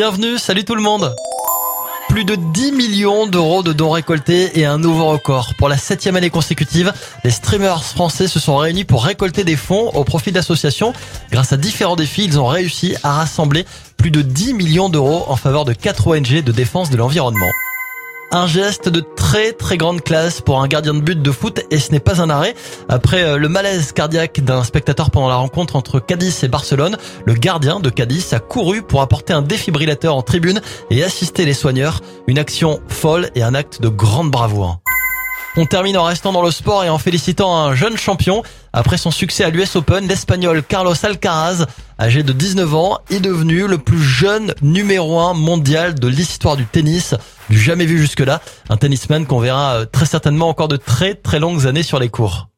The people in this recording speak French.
Bienvenue, salut tout le monde plus de 10 millions d'euros de dons récoltés et un nouveau record. Pour la septième année consécutive, les streamers français se sont réunis pour récolter des fonds au profit d'associations. Grâce à différents défis, ils ont réussi à rassembler plus de 10 millions d'euros en faveur de 4 ONG de défense de l'environnement. Un geste de très très grande classe pour un gardien de but de foot et ce n'est pas un arrêt. Après euh, le malaise cardiaque d'un spectateur pendant la rencontre entre Cadiz et Barcelone, le gardien de Cadiz a couru pour apporter un défibrillateur en tribune et assister les soigneurs. Une action folle et un acte de grande bravoure. On termine en restant dans le sport et en félicitant un jeune champion. Après son succès à l'US Open, l'Espagnol Carlos Alcaraz, âgé de 19 ans, est devenu le plus jeune numéro 1 mondial de l'histoire du tennis, du jamais vu jusque-là. Un tennisman qu'on verra euh, très certainement encore de très très longues années sur les cours.